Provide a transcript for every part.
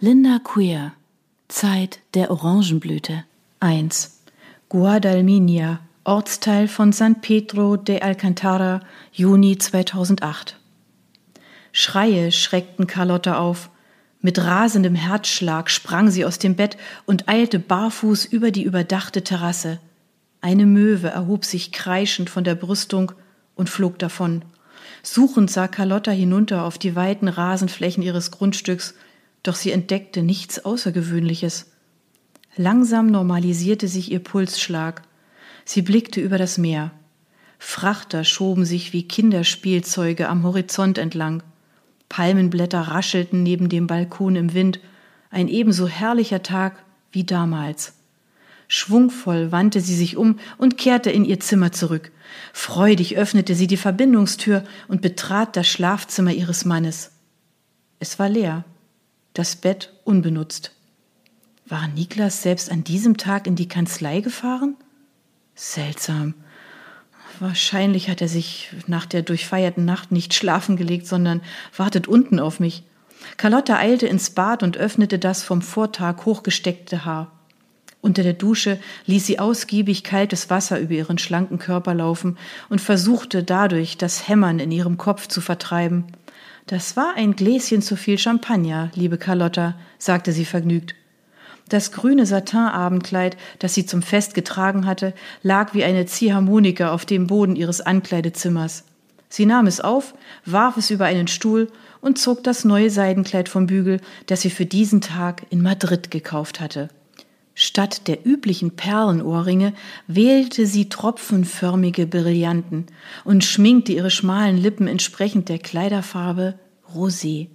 Linda Queer Zeit der Orangenblüte 1 Guadalminia Ortsteil von San Pedro de Alcantara Juni 2008 Schreie schreckten Carlotta auf. Mit rasendem Herzschlag sprang sie aus dem Bett und eilte barfuß über die überdachte Terrasse. Eine Möwe erhob sich kreischend von der Brüstung und flog davon. Suchend sah Carlotta hinunter auf die weiten Rasenflächen ihres Grundstücks doch sie entdeckte nichts Außergewöhnliches. Langsam normalisierte sich ihr Pulsschlag. Sie blickte über das Meer. Frachter schoben sich wie Kinderspielzeuge am Horizont entlang. Palmenblätter raschelten neben dem Balkon im Wind, ein ebenso herrlicher Tag wie damals. Schwungvoll wandte sie sich um und kehrte in ihr Zimmer zurück. Freudig öffnete sie die Verbindungstür und betrat das Schlafzimmer ihres Mannes. Es war leer das Bett unbenutzt. War Niklas selbst an diesem Tag in die Kanzlei gefahren? Seltsam. Wahrscheinlich hat er sich nach der durchfeierten Nacht nicht schlafen gelegt, sondern wartet unten auf mich. Carlotta eilte ins Bad und öffnete das vom Vortag hochgesteckte Haar. Unter der Dusche ließ sie ausgiebig kaltes Wasser über ihren schlanken Körper laufen und versuchte dadurch das Hämmern in ihrem Kopf zu vertreiben. Das war ein Gläschen zu viel Champagner, liebe Carlotta, sagte sie vergnügt. Das grüne Satinabendkleid, das sie zum Fest getragen hatte, lag wie eine Ziehharmonika auf dem Boden ihres Ankleidezimmers. Sie nahm es auf, warf es über einen Stuhl und zog das neue Seidenkleid vom Bügel, das sie für diesen Tag in Madrid gekauft hatte. Statt der üblichen Perlenohrringe wählte sie tropfenförmige Brillanten und schminkte ihre schmalen Lippen entsprechend der Kleiderfarbe Rosé.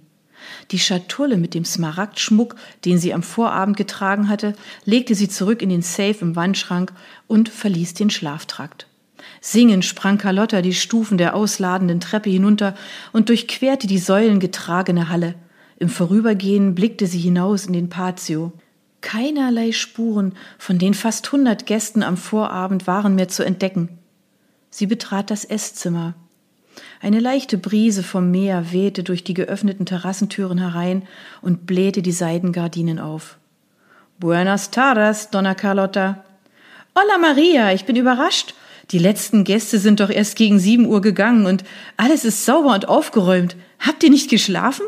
Die Schatulle mit dem Smaragdschmuck, den sie am Vorabend getragen hatte, legte sie zurück in den Safe im Wandschrank und verließ den Schlaftrakt. Singend sprang Carlotta die Stufen der ausladenden Treppe hinunter und durchquerte die säulengetragene Halle. Im Vorübergehen blickte sie hinaus in den Patio. Keinerlei Spuren von den fast hundert Gästen am Vorabend waren mehr zu entdecken. Sie betrat das Esszimmer. Eine leichte Brise vom Meer wehte durch die geöffneten Terrassentüren herein und blähte die Seidengardinen auf. Buenas tardes, Donna Carlotta. Hola Maria, ich bin überrascht. Die letzten Gäste sind doch erst gegen sieben Uhr gegangen und alles ist sauber und aufgeräumt. Habt ihr nicht geschlafen?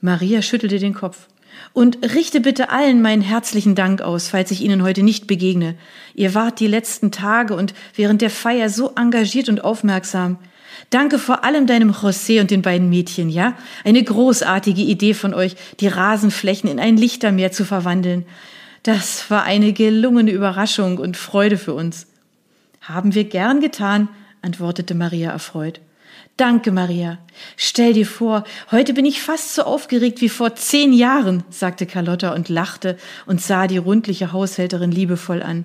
Maria schüttelte den Kopf. Und richte bitte allen meinen herzlichen Dank aus, falls ich Ihnen heute nicht begegne. Ihr wart die letzten Tage und während der Feier so engagiert und aufmerksam. Danke vor allem deinem José und den beiden Mädchen, ja? Eine großartige Idee von euch, die Rasenflächen in ein Lichtermeer zu verwandeln. Das war eine gelungene Überraschung und Freude für uns. Haben wir gern getan, antwortete Maria erfreut. Danke, Maria. Stell dir vor, heute bin ich fast so aufgeregt wie vor zehn Jahren, sagte Carlotta und lachte und sah die rundliche Haushälterin liebevoll an.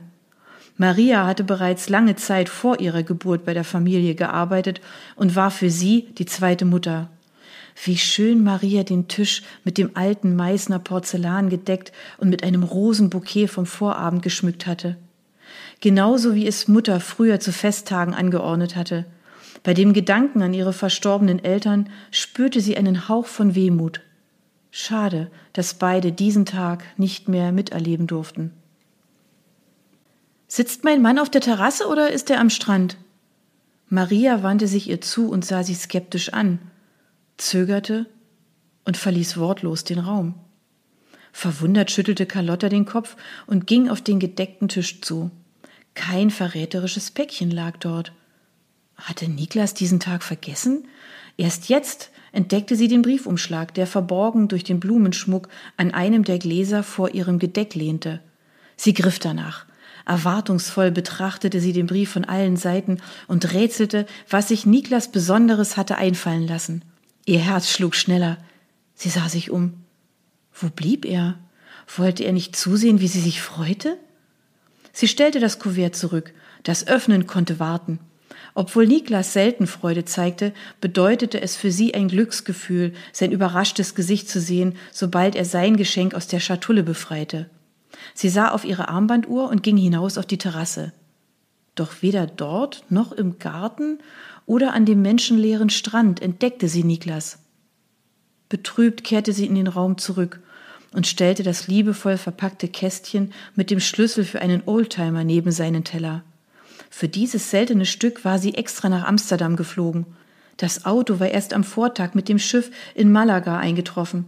Maria hatte bereits lange Zeit vor ihrer Geburt bei der Familie gearbeitet und war für sie die zweite Mutter. Wie schön Maria den Tisch mit dem alten Meißner Porzellan gedeckt und mit einem Rosenbouquet vom Vorabend geschmückt hatte. Genauso wie es Mutter früher zu Festtagen angeordnet hatte – bei dem Gedanken an ihre verstorbenen Eltern spürte sie einen Hauch von Wehmut. Schade, dass beide diesen Tag nicht mehr miterleben durften. Sitzt mein Mann auf der Terrasse oder ist er am Strand? Maria wandte sich ihr zu und sah sie skeptisch an, zögerte und verließ wortlos den Raum. Verwundert schüttelte Carlotta den Kopf und ging auf den gedeckten Tisch zu. Kein verräterisches Päckchen lag dort. Hatte Niklas diesen Tag vergessen? Erst jetzt entdeckte sie den Briefumschlag, der verborgen durch den Blumenschmuck an einem der Gläser vor ihrem Gedeck lehnte. Sie griff danach. Erwartungsvoll betrachtete sie den Brief von allen Seiten und rätselte, was sich Niklas Besonderes hatte einfallen lassen. Ihr Herz schlug schneller. Sie sah sich um. Wo blieb er? Wollte er nicht zusehen, wie sie sich freute? Sie stellte das Kuvert zurück. Das Öffnen konnte warten. Obwohl Niklas selten Freude zeigte, bedeutete es für sie ein Glücksgefühl, sein überraschtes Gesicht zu sehen, sobald er sein Geschenk aus der Schatulle befreite. Sie sah auf ihre Armbanduhr und ging hinaus auf die Terrasse. Doch weder dort noch im Garten oder an dem menschenleeren Strand entdeckte sie Niklas. Betrübt kehrte sie in den Raum zurück. und stellte das liebevoll verpackte Kästchen mit dem Schlüssel für einen Oldtimer neben seinen Teller. Für dieses seltene Stück war sie extra nach Amsterdam geflogen. Das Auto war erst am Vortag mit dem Schiff in Malaga eingetroffen.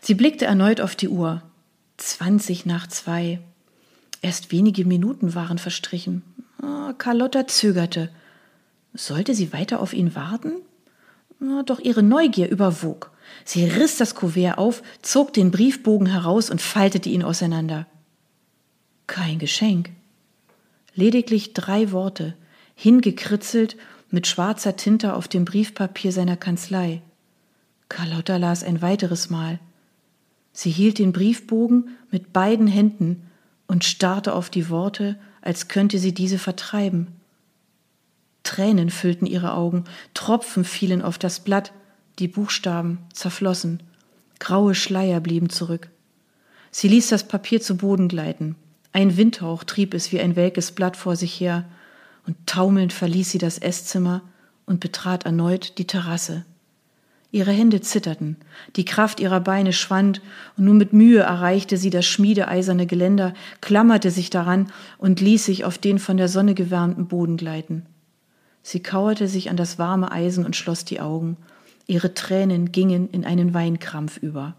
Sie blickte erneut auf die Uhr. Zwanzig nach zwei. Erst wenige Minuten waren verstrichen. Oh, Carlotta zögerte. Sollte sie weiter auf ihn warten? Doch ihre Neugier überwog. Sie riss das Kuvert auf, zog den Briefbogen heraus und faltete ihn auseinander. Kein Geschenk. Lediglich drei Worte, hingekritzelt mit schwarzer Tinte auf dem Briefpapier seiner Kanzlei. Carlotta las ein weiteres Mal. Sie hielt den Briefbogen mit beiden Händen und starrte auf die Worte, als könnte sie diese vertreiben. Tränen füllten ihre Augen, Tropfen fielen auf das Blatt, die Buchstaben zerflossen, graue Schleier blieben zurück. Sie ließ das Papier zu Boden gleiten. Ein Windhauch trieb es wie ein welkes Blatt vor sich her, und taumelnd verließ sie das Esszimmer und betrat erneut die Terrasse. Ihre Hände zitterten, die Kraft ihrer Beine schwand, und nur mit Mühe erreichte sie das schmiedeeiserne Geländer, klammerte sich daran und ließ sich auf den von der Sonne gewärmten Boden gleiten. Sie kauerte sich an das warme Eisen und schloss die Augen. Ihre Tränen gingen in einen Weinkrampf über.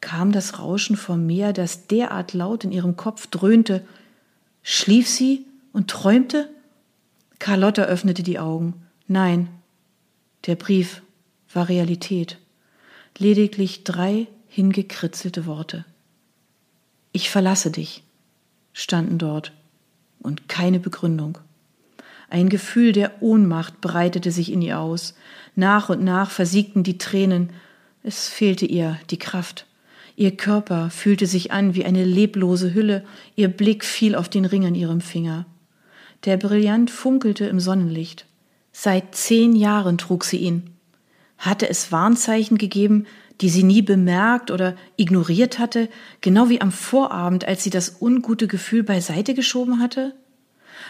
Kam das Rauschen vom Meer, das derart laut in ihrem Kopf dröhnte, schlief sie und träumte? Carlotta öffnete die Augen. Nein, der Brief war Realität. Lediglich drei hingekritzelte Worte. Ich verlasse dich, standen dort, und keine Begründung. Ein Gefühl der Ohnmacht breitete sich in ihr aus. Nach und nach versiegten die Tränen. Es fehlte ihr die Kraft. Ihr Körper fühlte sich an wie eine leblose Hülle, ihr Blick fiel auf den Ring an ihrem Finger. Der Brillant funkelte im Sonnenlicht. Seit zehn Jahren trug sie ihn. Hatte es Warnzeichen gegeben, die sie nie bemerkt oder ignoriert hatte, genau wie am Vorabend, als sie das ungute Gefühl beiseite geschoben hatte?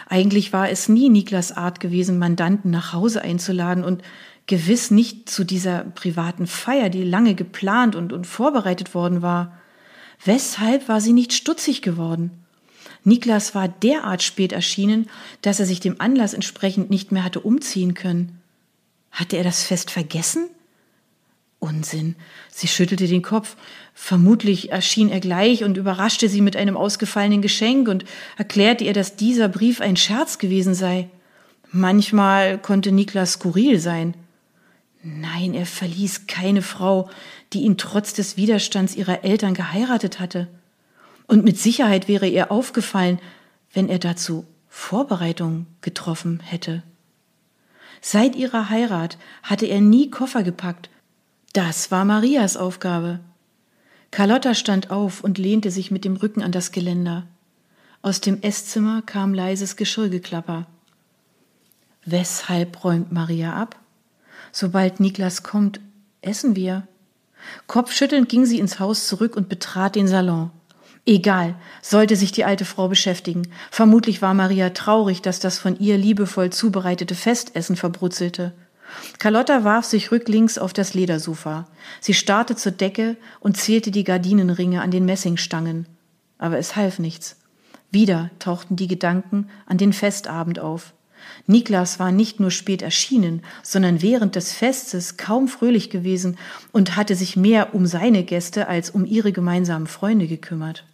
Eigentlich war es nie Niklas Art gewesen, Mandanten nach Hause einzuladen und gewiss nicht zu dieser privaten Feier, die lange geplant und, und vorbereitet worden war. Weshalb war sie nicht stutzig geworden? Niklas war derart spät erschienen, dass er sich dem Anlass entsprechend nicht mehr hatte umziehen können. Hatte er das Fest vergessen? Unsinn. Sie schüttelte den Kopf. Vermutlich erschien er gleich und überraschte sie mit einem ausgefallenen Geschenk und erklärte ihr, dass dieser Brief ein Scherz gewesen sei. Manchmal konnte Niklas skurril sein. Nein, er verließ keine Frau, die ihn trotz des Widerstands ihrer Eltern geheiratet hatte. Und mit Sicherheit wäre ihr aufgefallen, wenn er dazu Vorbereitungen getroffen hätte. Seit ihrer Heirat hatte er nie Koffer gepackt. Das war Marias Aufgabe. Carlotta stand auf und lehnte sich mit dem Rücken an das Geländer. Aus dem Esszimmer kam leises Geschirrgeklapper. Weshalb räumt Maria ab? Sobald Niklas kommt, essen wir. Kopfschüttelnd ging sie ins Haus zurück und betrat den Salon. Egal, sollte sich die alte Frau beschäftigen. Vermutlich war Maria traurig, dass das von ihr liebevoll zubereitete Festessen verbrutzelte. Carlotta warf sich rücklings auf das Ledersofa. Sie starrte zur Decke und zählte die Gardinenringe an den Messingstangen. Aber es half nichts. Wieder tauchten die Gedanken an den Festabend auf. Niklas war nicht nur spät erschienen, sondern während des Festes kaum fröhlich gewesen und hatte sich mehr um seine Gäste als um ihre gemeinsamen Freunde gekümmert.